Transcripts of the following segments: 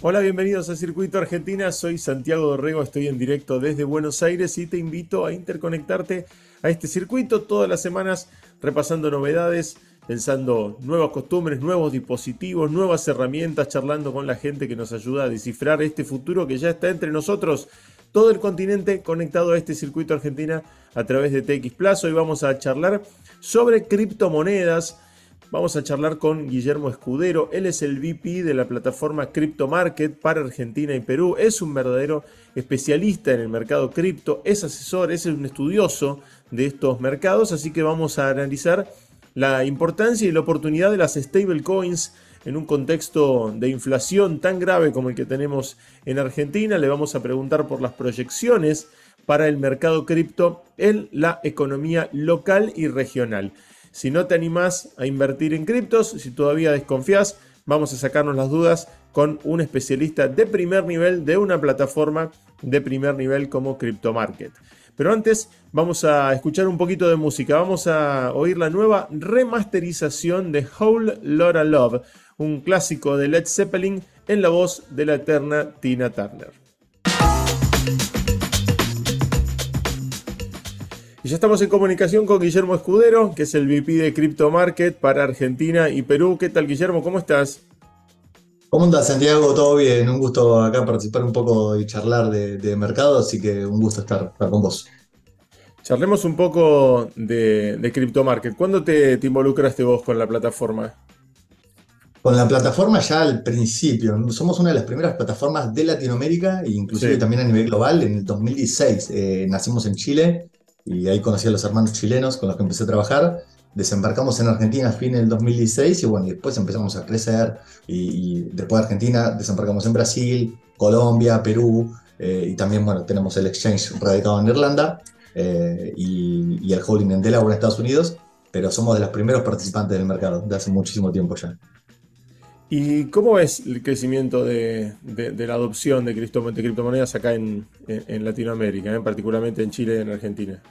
Hola, bienvenidos a Circuito Argentina. Soy Santiago Dorrego, estoy en directo desde Buenos Aires y te invito a interconectarte a este circuito todas las semanas repasando novedades, pensando nuevas costumbres, nuevos dispositivos, nuevas herramientas, charlando con la gente que nos ayuda a descifrar este futuro que ya está entre nosotros. Todo el continente conectado a este circuito Argentina a través de TX Plus. Hoy vamos a charlar sobre criptomonedas Vamos a charlar con Guillermo Escudero. Él es el VP de la plataforma Crypto Market para Argentina y Perú. Es un verdadero especialista en el mercado cripto, es asesor, es un estudioso de estos mercados. Así que vamos a analizar la importancia y la oportunidad de las stablecoins en un contexto de inflación tan grave como el que tenemos en Argentina. Le vamos a preguntar por las proyecciones para el mercado cripto en la economía local y regional. Si no te animás a invertir en criptos, si todavía desconfías, vamos a sacarnos las dudas con un especialista de primer nivel de una plataforma de primer nivel como CryptoMarket. Pero antes vamos a escuchar un poquito de música. Vamos a oír la nueva remasterización de Whole Lotta Love, un clásico de Led Zeppelin en la voz de la eterna Tina Turner. Y ya estamos en comunicación con Guillermo Escudero, que es el VP de Crypto Market para Argentina y Perú. ¿Qué tal, Guillermo? ¿Cómo estás? ¿Cómo andas, Santiago? Todo bien. Un gusto acá participar un poco y charlar de, mercado, así que un gusto estar, con vos. Charlemos un poco de, de Crypto Market. ¿Cuándo te, involucraste vos con la plataforma? Con la plataforma ya al principio. Somos una de las primeras plataformas de Latinoamérica e inclusive también a nivel global. En el 2016 eh, nacimos en Chile y ahí conocí a los hermanos chilenos con los que empecé a trabajar. Desembarcamos en Argentina a fin del 2016 y bueno, y después empezamos a crecer y, después de Argentina desembarcamos en Brasil, Colombia, Perú eh, y también bueno, tenemos el exchange radicado en Irlanda eh, y, el holding en Delaware en Estados Unidos, pero somos de los primeros participantes del mercado de hace muchísimo tiempo ya. ¿Y cómo ves el crecimiento de, la adopción de, criptomonedas acá en, Latinoamérica, eh, particularmente en Chile y en Argentina?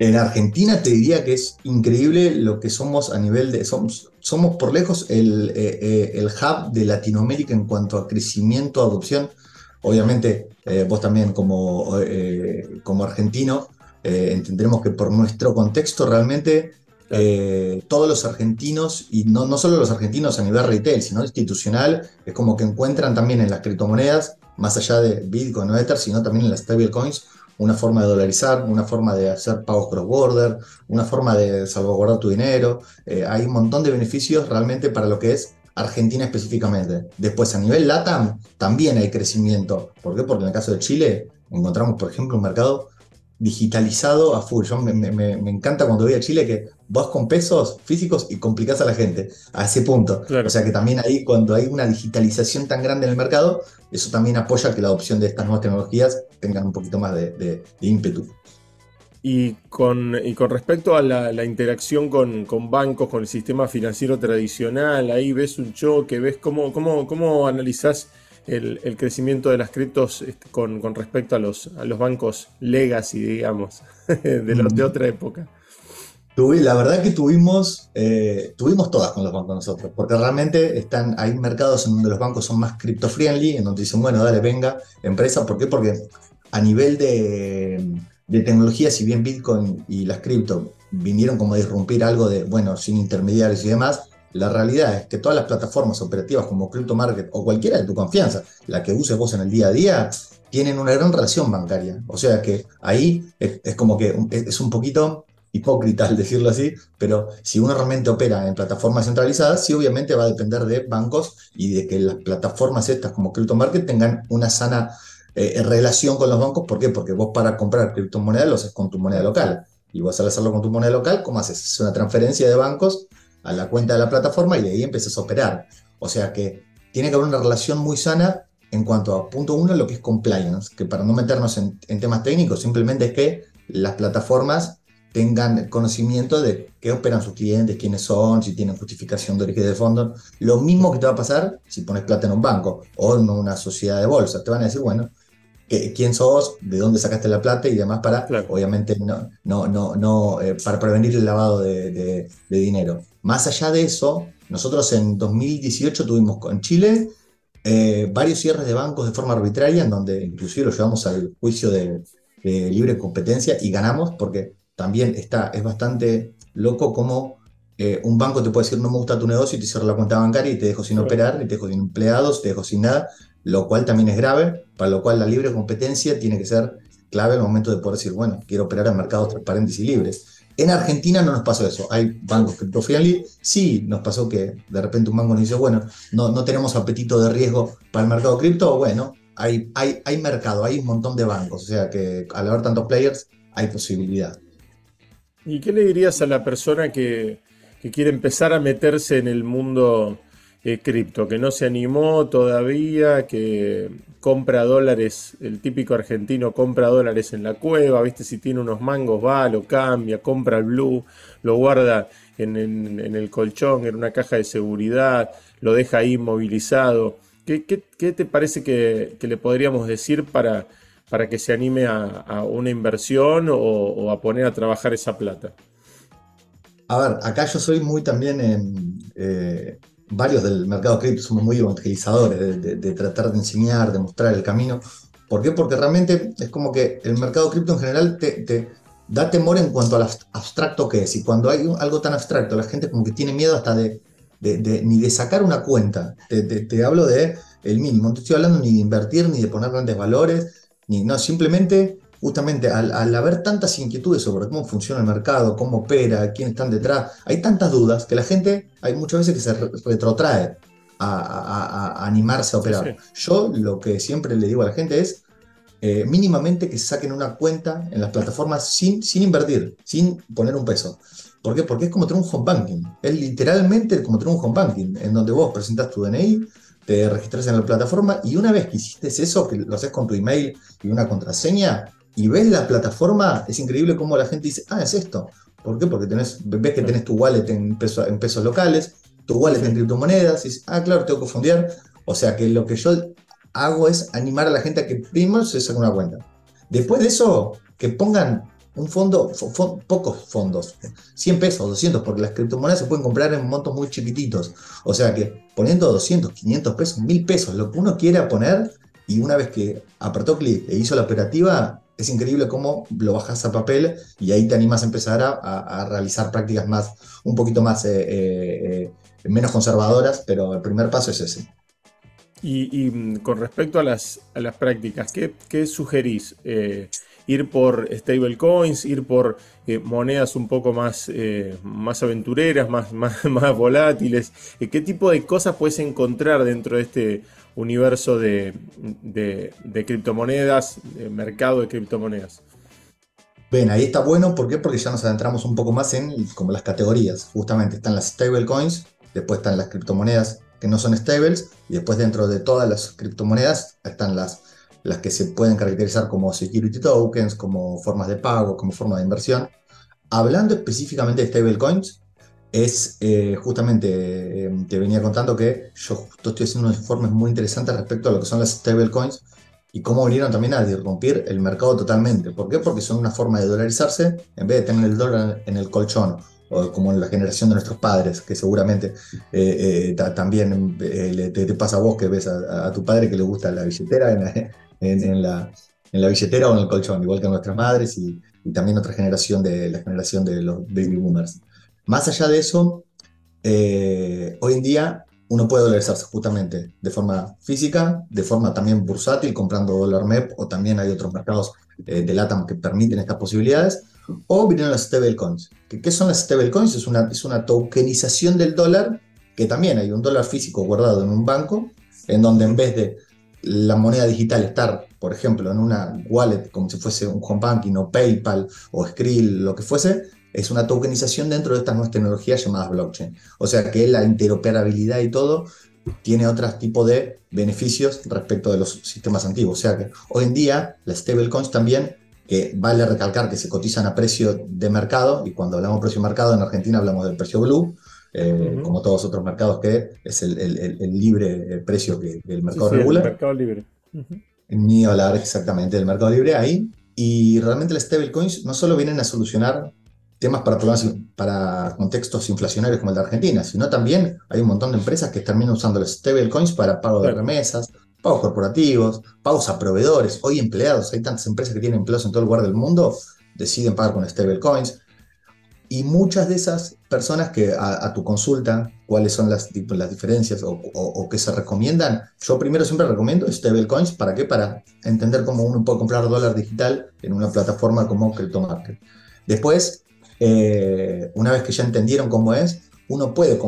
En Argentina te diría que es increíble lo que somos a nivel de... Somos, somos por lejos el, eh, eh, el hub de Latinoamérica en cuanto a crecimiento, adopción. Obviamente, eh, vos también como, como argentino, entenderemos que por nuestro contexto realmente todos los argentinos, y no, no solo los argentinos a nivel retail, sino institucional, es como que encuentran también en las criptomonedas, más allá de Bitcoin o Ether, sino también en las stablecoins, una forma de dolarizar, una forma de hacer pagos cross-border, una forma de salvaguardar tu dinero. Eh, hay un montón de beneficios realmente para lo que es Argentina específicamente. Después, a nivel LATAM, también hay crecimiento. ¿Por qué? Porque en el caso de Chile encontramos, por ejemplo, un mercado digitalizado a full. Yo me, encanta cuando voy a Chile que vos con pesos físicos y complicás a la gente a ese punto. O sea que también ahí cuando hay una digitalización tan grande en el mercado, eso también apoya que la adopción de estas nuevas tecnologías tengan un poquito más de, ímpetu. Y con, con respecto a la, interacción con, bancos, con el sistema financiero tradicional, ahí ves un choque, ves cómo, cómo, cómo analizás el, crecimiento de las criptos este, con, respecto a los, a los bancos legacy, digamos, de, de otra época. La verdad que tuvimos, eh, tuvimos todas con los bancos nosotros, porque realmente están, hay mercados en donde los bancos son más crypto friendly, en donde dicen, bueno, dale, venga, empresa, ¿por qué? Porque a nivel de, de tecnología, si bien Bitcoin y las cripto vinieron como a disrumpir algo de, bueno, sin intermediarios y demás, la realidad es que todas las plataformas operativas como Crypto Market o cualquiera de tu confianza, la que uses vos en el día a día, tienen una gran relación bancaria. O sea que ahí es, como que es un poquito hipócrita al decirlo así, pero si uno realmente opera en plataformas centralizadas, sí obviamente va a depender de bancos y de que las plataformas estas como Crypto Market tengan una sana eh, relación con los bancos. ¿Por qué? Porque vos para comprar criptomonedas lo haces con tu moneda local. Y vos al hacerlo con tu moneda local, ¿cómo haces? Es una transferencia de bancos a la cuenta de la plataforma y de ahí empiezas a operar. O sea que tiene que haber una relación muy sana en cuanto a punto uno, lo que es compliance, que para no meternos en, temas técnicos, simplemente es que las plataformas tengan conocimiento de qué operan sus clientes, quiénes son, si tienen justificación de origen de fondo. Lo mismo que te va a pasar si pones plata en un banco o en una sociedad de bolsa. Te van a decir, bueno, quién sos, de dónde sacaste la plata y demás para, obviamente, no, no, no, no eh, para prevenir el lavado de, dinero. Más allá de eso, nosotros en 2018 tuvimos con Chile eh, varios cierres de bancos de forma arbitraria, en donde inclusive lo llevamos al juicio de, libre competencia y ganamos, porque también está, es bastante loco como eh, un banco te puede decir no me gusta tu negocio y te cierra la cuenta bancaria y te dejo sin operar, y te dejo sin empleados, te dejo sin nada, lo cual también es grave, para lo cual la libre competencia tiene que ser clave al momento de poder decir, bueno, quiero operar en mercados transparentes y libres. En Argentina no nos pasó eso. Hay bancos cripto friendly. Sí, nos pasó que de repente un banco nos dice, bueno, no, no tenemos apetito de riesgo para el mercado cripto. Bueno, hay, hay, hay mercado, hay un montón de bancos. O sea que al haber tantos players, hay posibilidad. ¿Y qué le dirías a la persona que, que quiere empezar a meterse en el mundo eh, cripto, que no se animó todavía, que compra dólares, el típico argentino compra dólares en la cueva, viste, si tiene unos mangos va, lo cambia, compra el blue, lo guarda en, el colchón, en una caja de seguridad, lo deja ahí inmovilizado. ¿Qué, te parece que, le podríamos decir para, para que se anime a, una inversión o, a poner a trabajar esa plata? A ver, acá yo soy muy también en, eh, varios del mercado cripto somos muy evangelizadores de, tratar de enseñar, de mostrar el camino. ¿Por qué? Porque realmente es como que el mercado cripto en general te, da temor en cuanto al abstracto que es. Y cuando hay algo tan abstracto, la gente como que tiene miedo hasta de, ni de sacar una cuenta. Te, hablo de el mínimo. No te estoy hablando ni de invertir, ni de poner grandes valores, ni no, simplemente justamente al, haber tantas inquietudes sobre cómo funciona el mercado, cómo opera, quiénes están detrás, hay tantas dudas que la gente, hay muchas veces que se retrotrae a, animarse a operar. Yo lo que siempre le digo a la gente es eh, mínimamente que saquen una cuenta en las plataformas sin, sin invertir, sin poner un peso. ¿Por qué? Porque es como tener un home banking. Es literalmente como tener un home banking, en donde vos presentas tu DNI, te registras en la plataforma y una vez que hiciste eso, que lo haces con tu email y una contraseña, y ves la plataforma, es increíble cómo la gente dice, ah, es esto. ¿Por qué? Porque tenés, ves que tenés tu wallet en, en pesos locales, tu wallet en criptomonedas, y dices, ah, claro, tengo que fondear. O sea que lo que yo hago es animar a la gente a que primero se saque una cuenta. Después de eso, que pongan un fondo, pocos fondos, 100 pesos, 200, porque las criptomonedas se pueden comprar en montos muy chiquititos. O sea que poniendo 200, 500 pesos, 1000 pesos, lo que uno quiera poner, y una vez que apretó clic e hizo la operativa, es increíble cómo lo bajas a papel y ahí te animas a empezar a, realizar prácticas más, un poquito más, eh, eh, eh, menos conservadoras, pero el primer paso es ese. Y, mm, con respecto a las, las prácticas, ¿qué, sugerís? ir por stablecoins, ir por monedas un poco más, más aventureras, más, más, más volátiles. ¿Qué tipo de cosas puedes encontrar dentro de este universo de, criptomonedas, de mercado de criptomonedas. Bien, ahí está bueno, ¿por qué? Porque ya nos adentramos un poco más en como las categorías. Justamente están las stablecoins, después están las criptomonedas que no son stables, y después dentro de todas las criptomonedas están las, las que se pueden caracterizar como security tokens, como formas de pago, como forma de inversión. Hablando específicamente de stablecoins, es eh, justamente, eh, te venía contando que yo justo estoy haciendo unos informes muy interesantes respecto a lo que son las stablecoins y cómo vinieron también a disrumpir el mercado totalmente. ¿Por qué? Porque son una forma de dolarizarse en vez de tener el dólar en el colchón o como en la generación de nuestros padres, que seguramente eh, también te, pasa a vos que ves a, tu padre que le gusta la billetera en la, en la, billetera o en el colchón, igual que a nuestras madres y, y también otra generación de la generación de los baby boomers. Más allá de eso, eh, hoy en día uno puede dolarizarse justamente de forma física, de forma también bursátil, comprando dólar MEP, o también hay otros mercados eh, de LATAM que permiten estas posibilidades, o vienen las stablecoins. ¿Qué, ¿Qué son las stablecoins? Es una, es una tokenización del dólar, que también hay un dólar físico guardado en un banco, en donde en vez de la moneda digital estar, por ejemplo, en una wallet, como si fuese un home banking o PayPal o Skrill, lo que fuese, es una tokenización dentro de estas nuevas tecnologías llamadas blockchain. O sea que la interoperabilidad y todo tiene otro tipo de beneficios respecto de los sistemas antiguos. O sea que hoy en día las stablecoins también, que vale recalcar que se cotizan a precio de mercado, y cuando hablamos de precio de mercado en Argentina hablamos del precio blue, eh, como todos otros mercados que es el, libre eh, precio que, el mercado regula. El mercado libre. Ni hablar exactamente del mercado libre ahí. Y realmente las stablecoins no solo vienen a solucionar temas para, para contextos inflacionarios como el de Argentina, sino también hay un montón de empresas que terminan usando los stablecoins para pago de remesas, pagos corporativos, pagos a proveedores, hoy empleados, hay tantas empresas que tienen empleados en todo el lugar del mundo, deciden pagar con stablecoins. Y muchas de esas personas que a, tu consulta, cuáles son las, las diferencias o, o, qué se recomiendan, yo primero siempre recomiendo stablecoins. ¿Para qué? Para entender cómo uno puede comprar dólar digital en una plataforma como CryptoMarket. Después, eh, una vez que ya entendieron cómo es, uno puede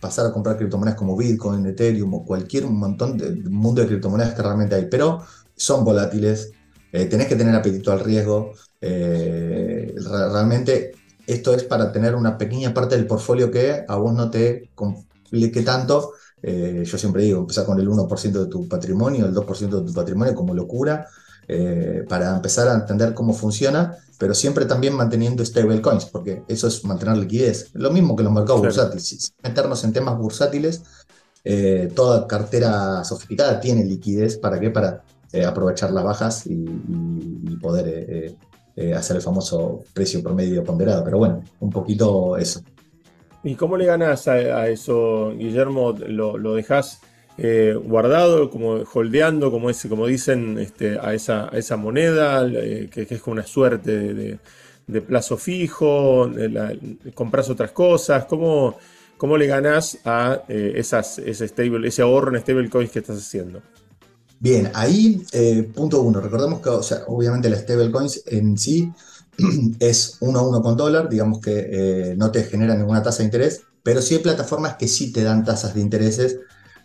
pasar a comprar criptomonedas como Bitcoin, Ethereum o cualquier montón de mundo de criptomonedas que realmente hay, pero son volátiles, eh, tenés que tener apetito al riesgo. Eh, realmente esto es para tener una pequeña parte del portfolio que a vos no te complique tanto. Yo siempre digo, empezar con el 1% de tu patrimonio, el 2% de tu patrimonio como locura, para empezar a entender cómo funciona, pero siempre también manteniendo stablecoins, porque eso es mantener liquidez. Lo mismo que los mercados bursátiles. meternos en temas bursátiles, toda cartera sofisticada tiene liquidez. ¿Para qué? Para eh, aprovechar las bajas y, poder eh, eh, hacer el famoso precio promedio ponderado. Pero bueno, un poquito eso. ¿Y cómo le ganas a, eso, Guillermo? ¿Lo, lo dejas guardado, como holdeando, como, ese, como dicen, este, a, esa, esa moneda, que, es como una suerte de, plazo fijo? ¿Compras otras cosas? ¿Cómo, cómo le ganas a esas, ese, ahorro en stablecoins que estás haciendo? Bien, ahí, eh, punto uno, recordemos que, obviamente la stablecoins en sí es uno a uno con dólar, digamos que eh, no te genera ninguna tasa de interés, pero sí hay plataformas que sí te dan tasas de intereses,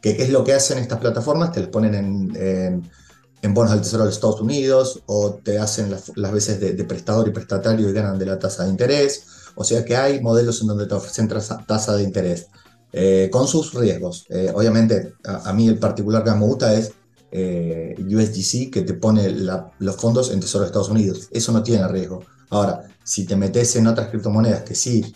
que qué es lo que hacen estas plataformas, te las ponen en, bonos del Tesoro de Estados Unidos, o te hacen las, veces de, prestador y prestatario y ganan de la tasa de interés, o sea que hay modelos en donde te ofrecen tasa de interés. Eh, con sus riesgos. obviamente, a, a, mí el particular que me gusta es eh, USDC que te pone los fondos en Tesoro de Estados Unidos. Eso no tiene riesgo. Ahora, si te metes en otras criptomonedas que sí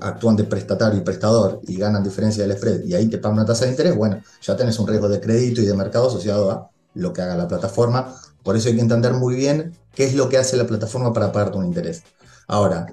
actúan de prestatario y prestador y ganan diferencia del spread y ahí te pagan una tasa de interés, bueno, ya tenés un riesgo de crédito y de mercado asociado a lo que haga la plataforma. Por eso hay que entender muy bien qué es lo que hace la plataforma para pagarte un interés. Ahora,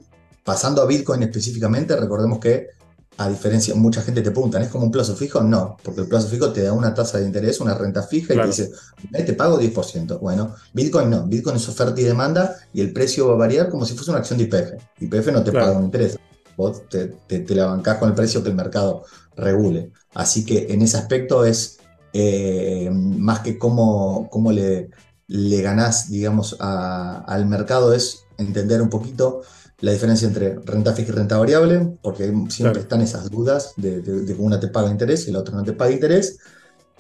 pasando a Bitcoin específicamente, recordemos que a diferencia, mucha gente te pregunta, ¿es como un plazo fijo? No, porque el plazo fijo te da una tasa de interés, una renta fija y te dice, te pago 10%. Bueno, Bitcoin no, Bitcoin es oferta y demanda y el precio va a variar como si fuese una acción de IPF. IPF no te paga un interés, vos te, la bancás con el precio que el mercado regule. Así que en ese aspecto es eh, más que cómo, cómo le, le ganás, digamos, al mercado, es entender un poquito la diferencia entre renta fija y renta variable, porque siempre están esas dudas de, que una te paga interés y la otra no te paga interés.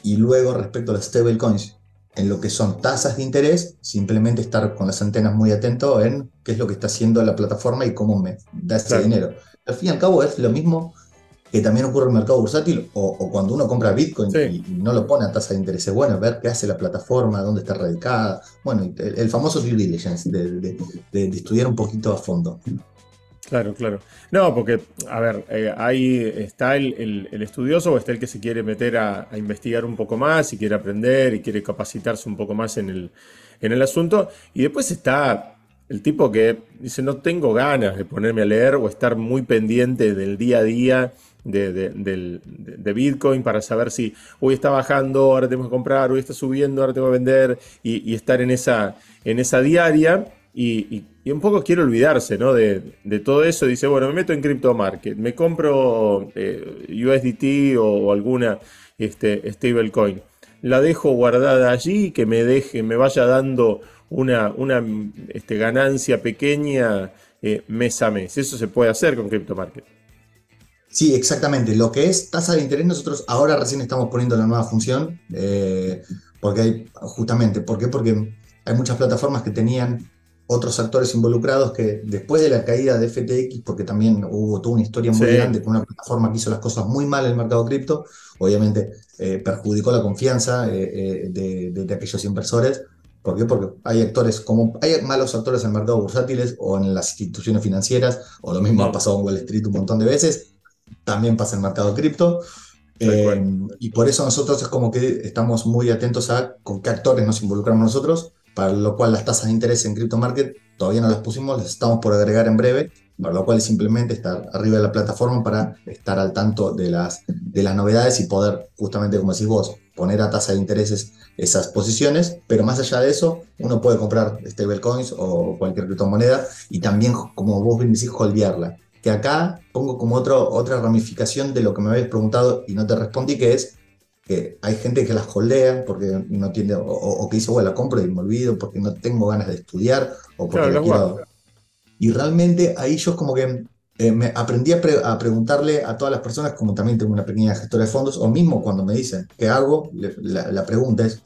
Y luego, respecto a las stablecoins, en lo que son tasas de interés, simplemente estar con las antenas muy atento en qué es lo que está haciendo la plataforma y cómo me da ese dinero. Al fin y al cabo es lo mismo que también ocurre en el mercado bursátil o, cuando uno compra Bitcoin y, no lo pone a tasa de interés. Es bueno ver qué hace la plataforma, dónde está radicada. Bueno, el, famoso due diligence, de, estudiar un poquito a fondo. Claro, claro. No, porque, a ver, eh, ahí está el, estudioso o está el que se quiere meter a, investigar un poco más y quiere aprender y quiere capacitarse un poco más en el, en el asunto. Y después está el tipo que dice, no tengo ganas de ponerme a leer o estar muy pendiente del día a día de, Bitcoin para saber si hoy está bajando, ahora tengo que comprar, hoy está subiendo, ahora tengo que vender y, estar en esa, en esa diaria. Y, un poco quiere olvidarse ¿no? de, todo eso. Dice, bueno, me meto en Crypto Market, me compro eh, USDT o, alguna este, stablecoin. La dejo guardada allí, que me deje, me vaya dando una, una este, ganancia pequeña eh, mes a mes. Eso se puede hacer con Crypto Market. Sí, exactamente. Lo que es tasa de interés, nosotros ahora recién estamos poniendo la nueva función, eh, porque hay, justamente, ¿por qué? Porque hay muchas plataformas que tenían otros actores involucrados que después de la caída de FTX, porque también hubo toda una historia muy grande con una plataforma que hizo las cosas muy mal en el mercado cripto, obviamente eh, perjudicó la confianza eh, de, aquellos inversores. ¿Por qué? Porque hay actores como hay malos actores en el mercado bursátiles o en las instituciones financieras, o lo mismo ha pasado en Wall Street un montón de veces, también pasa en el mercado cripto. Eh, y por eso nosotros es como que estamos muy atentos a con qué actores nos involucramos nosotros, para lo cual las tasas de interés en CryptoMarket todavía no las pusimos, las estamos por agregar en breve, para lo cual es simplemente estar arriba de la plataforma para estar al tanto de las, de las novedades y poder, justamente como decís vos, poner a tasa de intereses esas posiciones, pero más allá de eso, uno puede comprar stablecoins o cualquier criptomoneda y también, como vos bien decís, holdearla. Que acá pongo como otro, otra ramificación de lo que me habéis preguntado y no te respondí, que es que hay gente que las holdea porque no tiene, o, que dice, bueno, la compro y me olvido porque no tengo ganas de estudiar o porque quiero... Y realmente ahí yo como que eh, me aprendí a, preguntarle a todas las personas, como también tengo una pequeña gestora de fondos, o mismo cuando me dicen qué hago, la, pregunta es,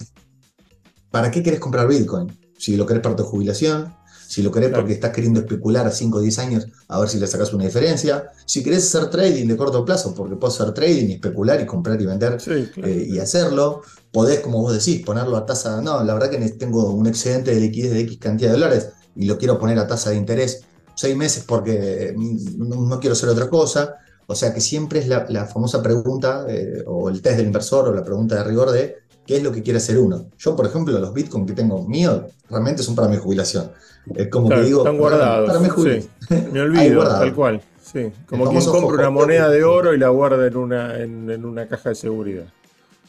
¿para qué quieres comprar Bitcoin? Si lo querés para tu jubilación, si lo querés porque estás queriendo especular a 5 o 10 años a ver si le sacas una diferencia, si querés hacer trading de corto plazo, porque puedes hacer trading y especular y comprar y vender eh, y hacerlo, podés, como vos decís, ponerlo a tasa, no, la verdad que tengo un excedente de liquidez de X cantidad de dólares y lo quiero poner a tasa de interés seis meses porque mm, no, quiero hacer otra cosa. O sea que siempre es la, famosa pregunta eh, o el test del inversor o la pregunta de rigor de qué es lo que quiere hacer uno. Yo, por ejemplo, los bitcoins que tengo míos realmente son para mi jubilación. Es como que digo, están guardados. Para, mi Me olvido, tal cual. Sí. Como quien compra una moneda de oro y la guarda en una, en, una caja de seguridad.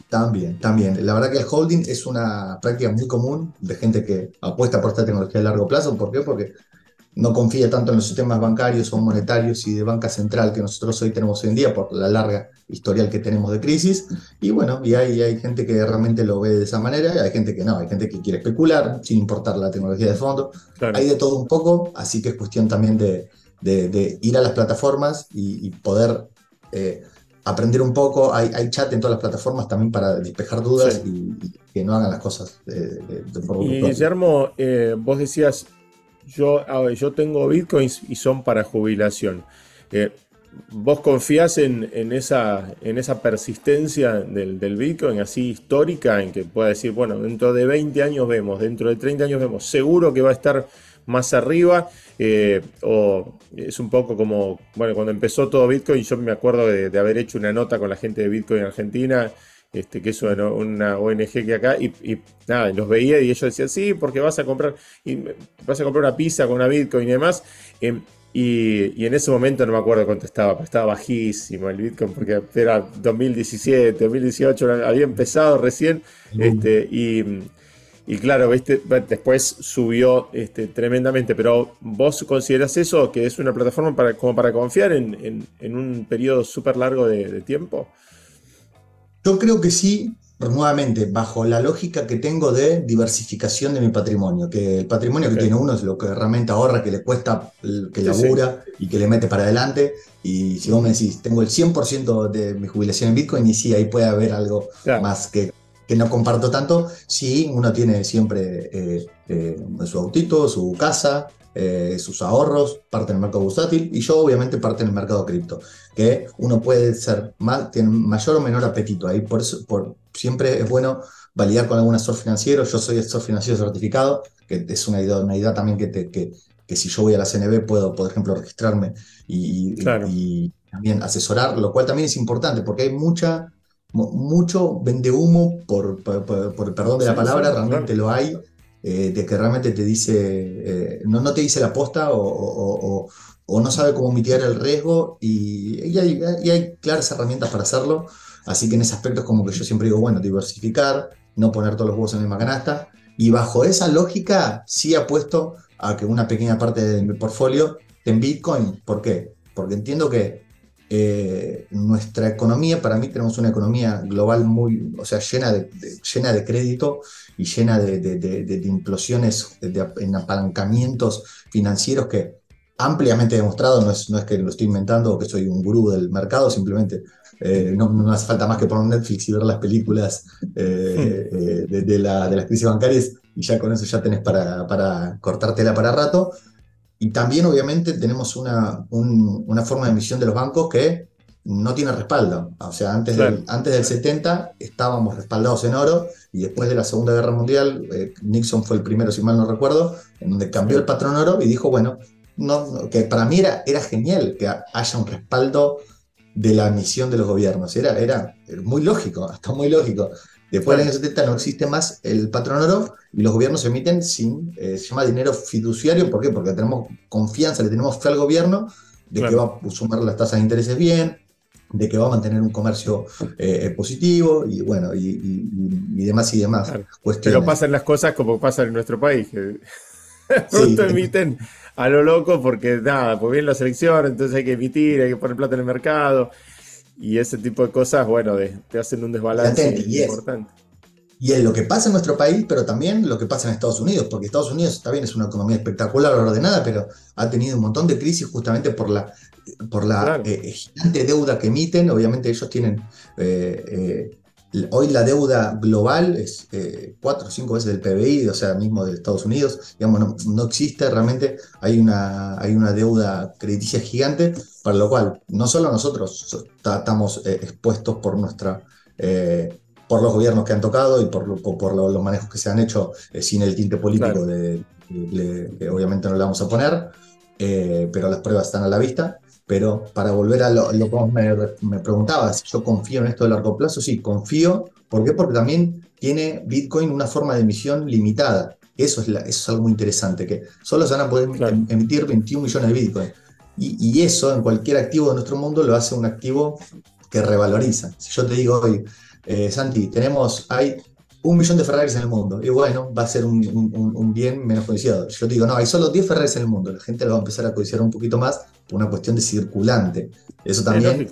También, también. La verdad que el holding es una práctica muy común de gente que apuesta por esta tecnología a largo plazo. ¿Por qué? Porque no confía tanto en los sistemas bancarios o monetarios y de banca central que nosotros hoy tenemos hoy en día por la larga historial que tenemos de crisis. Y bueno, y hay, hay gente que realmente lo ve de esa manera y hay gente que no, hay gente que quiere especular sin importar la tecnología de fondo. Hay de todo un poco, así que es cuestión también de, de, ir a las plataformas y, poder... Eh, aprender un poco, hay, hay, chat en todas las plataformas también para despejar dudas y, que no hagan las cosas de, forma Y Guillermo, eh, vos decías, yo, yo tengo bitcoins y son para jubilación. Eh, ¿Vos confías en, esa, en esa persistencia del, Bitcoin así histórica en que pueda decir, bueno, dentro de 20 años vemos, dentro de 30 años vemos, seguro que va a estar más arriba? Eh, o es un poco como, bueno, cuando empezó todo Bitcoin, yo me acuerdo de, de haber hecho una nota con la gente de Bitcoin en Argentina este, que es una, ONG que acá, y, nada, los veía y ellos decían, sí, porque vas a comprar, y vas a comprar una pizza con una Bitcoin y demás. Em, y, en ese momento no me acuerdo cuánto estaba, pero estaba bajísimo el Bitcoin, porque era 2017, 2018, había empezado recién, este, y, claro, ¿viste? después subió este, tremendamente, pero vos consideras eso, que es una plataforma para, como para confiar en, un periodo súper largo de tiempo? Yo creo que sí, nuevamente, bajo la lógica que tengo de diversificación de mi patrimonio, que el patrimonio que tiene uno es lo que realmente ahorra, que le cuesta, que labura y que le mete para adelante. Y si vos me decís, tengo el 100% de mi jubilación en Bitcoin, y sí, ahí puede haber algo más que, que no comparto tanto. Sí, uno tiene siempre eh, eh, su autito, su casa, eh, sus ahorros, parte en el mercado bursátil y yo obviamente parte en el mercado cripto, que uno puede ser más, tiene mayor o menor apetito ahí, por eso por, siempre es bueno validar con algún asesor financiero, yo soy asesor financiero certificado, que es una idea, una idea también que, te, que, que, si yo voy a la CNB puedo, por ejemplo, registrarme y, y, también asesorar, lo cual también es importante porque hay mucha mucho vende humo, por, por, por, perdón de la palabra, realmente lo hay, eh, de que realmente te dice, eh, no, no te dice la posta o, no sabe cómo mitigar el riesgo y, hay, claras herramientas para hacerlo. Así que en ese aspecto es como que yo siempre digo, bueno, diversificar, no poner todos los huevos en la misma canasta. Y bajo esa lógica sí apuesto a que una pequeña parte de mi portfolio esté en Bitcoin. ¿Por qué? Porque entiendo que eh, nuestra economía, para mí tenemos una economía global muy, o sea, llena de llena de crédito y llena de, de, implosiones, en apalancamientos financieros que ampliamente demostrado, no es, no es que lo estoy inventando o que soy un gurú del mercado, simplemente eh, no, no, hace falta más que poner Netflix y ver las películas eh, eh, de, la, de, las crisis bancarias y ya con eso ya tenés para, para cortártela para rato. Y también obviamente tenemos una, una forma de emisión de los bancos que no tiene respaldo. O sea, antes, del, antes del 70 estábamos respaldados en oro y después de la Segunda Guerra Mundial, eh, Nixon fue el primero, si mal no recuerdo, en donde cambió el patrón oro y dijo, bueno, no, que para mí era, era genial que haya un respaldo de la misión de los gobiernos. Era, era, muy lógico, hasta muy lógico. Después del año 70 no existe más el patrón oro y los gobiernos emiten sin, eh, se llama dinero fiduciario, ¿por qué? Porque tenemos confianza, le tenemos fe al gobierno de que va a sumar las tasas de intereses bien, de que va a mantener un comercio eh, positivo y bueno, y, demás y demás. Pero pasan las cosas como pasan en nuestro país, que pronto emiten a lo loco porque nada, pues viene la selección, entonces hay que emitir, hay que poner plata en el mercado y ese tipo de cosas, bueno, te hacen un desbalance importante. Y es lo que pasa en nuestro país, pero también lo que pasa en Estados Unidos, porque Estados Unidos también es una economía espectacular, ordenada, pero ha tenido un montón de crisis justamente por la, por la eh, gigante deuda que emiten. Obviamente ellos tienen, eh, eh, hoy la deuda global es cuatro o cinco veces del PBI, o sea, mismo de Estados Unidos, digamos, no, existe realmente, hay una, hay una deuda crediticia gigante, para lo cual no solo nosotros estamos expuestos por nuestra por los gobiernos que han tocado y por, por los manejos que se han hecho eh, sin el tinte político de, que obviamente no le vamos a poner, eh, pero las pruebas están a la vista. Pero para volver a lo, que vos me, me preguntabas, yo confío en esto de largo plazo, sí, confío. ¿Por qué? Porque también tiene Bitcoin una forma de emisión limitada. Eso es, eso es algo muy interesante, que solo se van a poder em, emitir 21 millones de Bitcoin. Y, y, eso en cualquier activo de nuestro mundo lo hace un activo que revaloriza. Si yo te digo hoy, eh, Santi, tenemos, hay un millón de Ferraris en el mundo, y bueno, va a ser un, bien menos codiciado. Yo te digo, no, hay solo 10 Ferraris en el mundo, la gente lo va a empezar a codiciar un poquito más por una cuestión de circulante. Eso también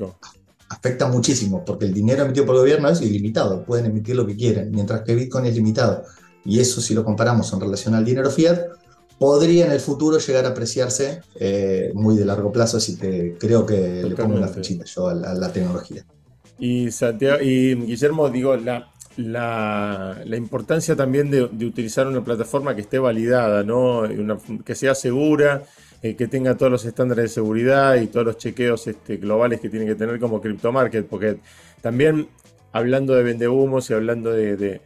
afecta muchísimo, porque el dinero emitido por el gobierno es ilimitado, pueden emitir lo que quieren, mientras que Bitcoin es limitado. Y eso, si lo comparamos en relación al dinero fiat, podría en el futuro llegar a apreciarse eh, muy de largo plazo, así que creo que le pongo una fechita yo a la tecnología. Y, Santiago, y Guillermo, digo, la, la, importancia también de, utilizar una plataforma que esté validada, ¿no? que sea segura, eh, que tenga todos los estándares de seguridad y todos los chequeos este, globales que tiene que tener como CryptoMarket, porque también hablando de vendehumos y hablando de,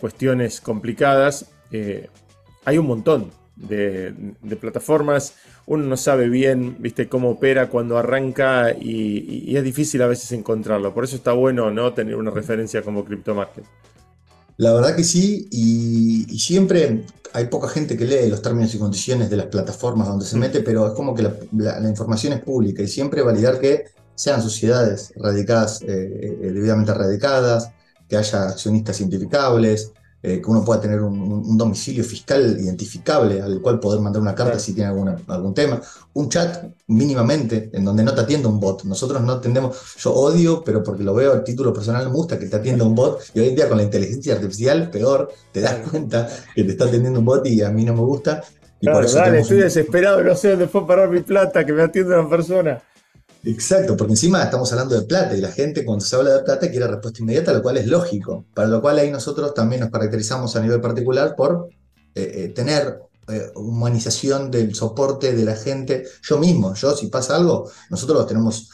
cuestiones complicadas, eh, hay un montón de, plataformas. Uno no sabe bien, viste, cómo opera cuando arranca y, es difícil a veces encontrarlo. Por eso está bueno no tener una referencia como CryptoMarket. La verdad que sí, y, siempre hay poca gente que lee los términos y condiciones de las plataformas donde se mm. mete, pero es como que la, información es pública y siempre validar que sean sociedades radicadas, eh, eh, debidamente radicadas, que haya accionistas identificables, eh, que uno pueda tener un, domicilio fiscal identificable al cual poder mandar una carta si tiene alguna, algún tema, un chat mínimamente en donde no te atienda un bot. Nosotros no atendemos, yo odio, pero porque lo veo a título personal me gusta que te atienda un bot y hoy en día con la inteligencia artificial peor, te das cuenta que te está atendiendo un bot y a mí no me gusta. Y por eso dale, estoy desesperado, no sé dónde fue parar mi plata, que me atienda una persona. Exacto, porque encima estamos hablando de plata y la gente cuando se habla de plata quiere respuesta inmediata, lo cual es lógico, para lo cual ahí nosotros también nos caracterizamos a nivel particular por eh, eh, tener eh, humanización del soporte de la gente. Yo mismo, yo si pasa algo, nosotros tenemos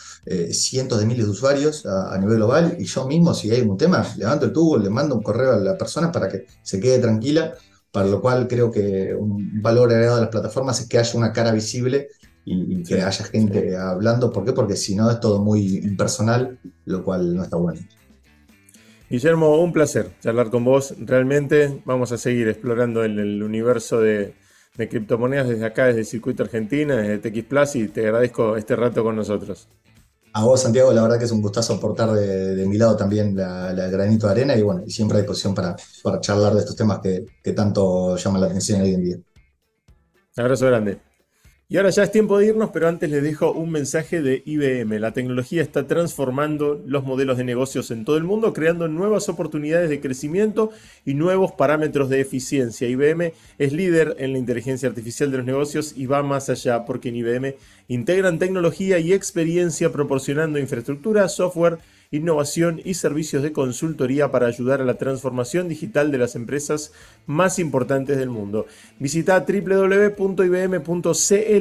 cientos de miles de usuarios a, nivel global y yo mismo si hay un tema, levanto el tubo, le mando un correo a la persona para que se quede tranquila, para lo cual creo que un valor agregado de las plataformas es que haya una cara visible y, que haya gente hablando. ¿Por qué? Porque si no es todo muy impersonal, lo cual no está bueno. Guillermo, un placer charlar con vos. Realmente vamos a seguir explorando el, el universo de, criptomonedas desde acá, desde el Circuito Argentina, desde TX Plus, y te agradezco este rato con nosotros. A vos, Santiago, la verdad que es un gustazo aportar de, mi lado también la, granito de arena y bueno, y siempre a disposición para, para charlar de estos temas que, que tanto llaman la atención hoy en día. Un abrazo grande. Y ahora ya es tiempo de irnos, pero antes les dejo un mensaje de IBM. La tecnología está transformando los modelos de negocios en todo el mundo, creando nuevas oportunidades de crecimiento y nuevos parámetros de eficiencia. IBM es líder en la inteligencia artificial de los negocios y va más allá porque en IBM integran tecnología y experiencia proporcionando infraestructura, software, innovación y servicios de consultoría para ayudar a la transformación digital de las empresas más importantes del mundo. Visita www.ibm.cl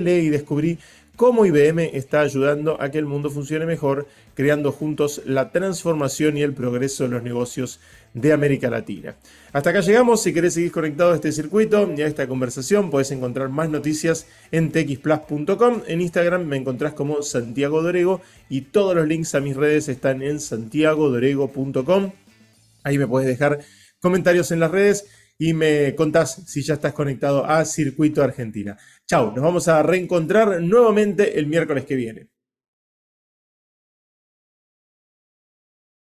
y descubrí cómo IBM está ayudando a que el mundo funcione mejor, creando juntos la transformación y el progreso de los negocios de América Latina. Hasta acá llegamos, si querés seguir conectado a este circuito y a esta conversación, podés encontrar más noticias en txplus.com. En Instagram me encontrás como Santiago Dorego y todos los links a mis redes están en santiagodorego.com. Ahí me puedes dejar comentarios en las redes y me contás si ya estás conectado a Circuito Argentina. Chau, nos vamos a reencontrar nuevamente el miércoles que viene.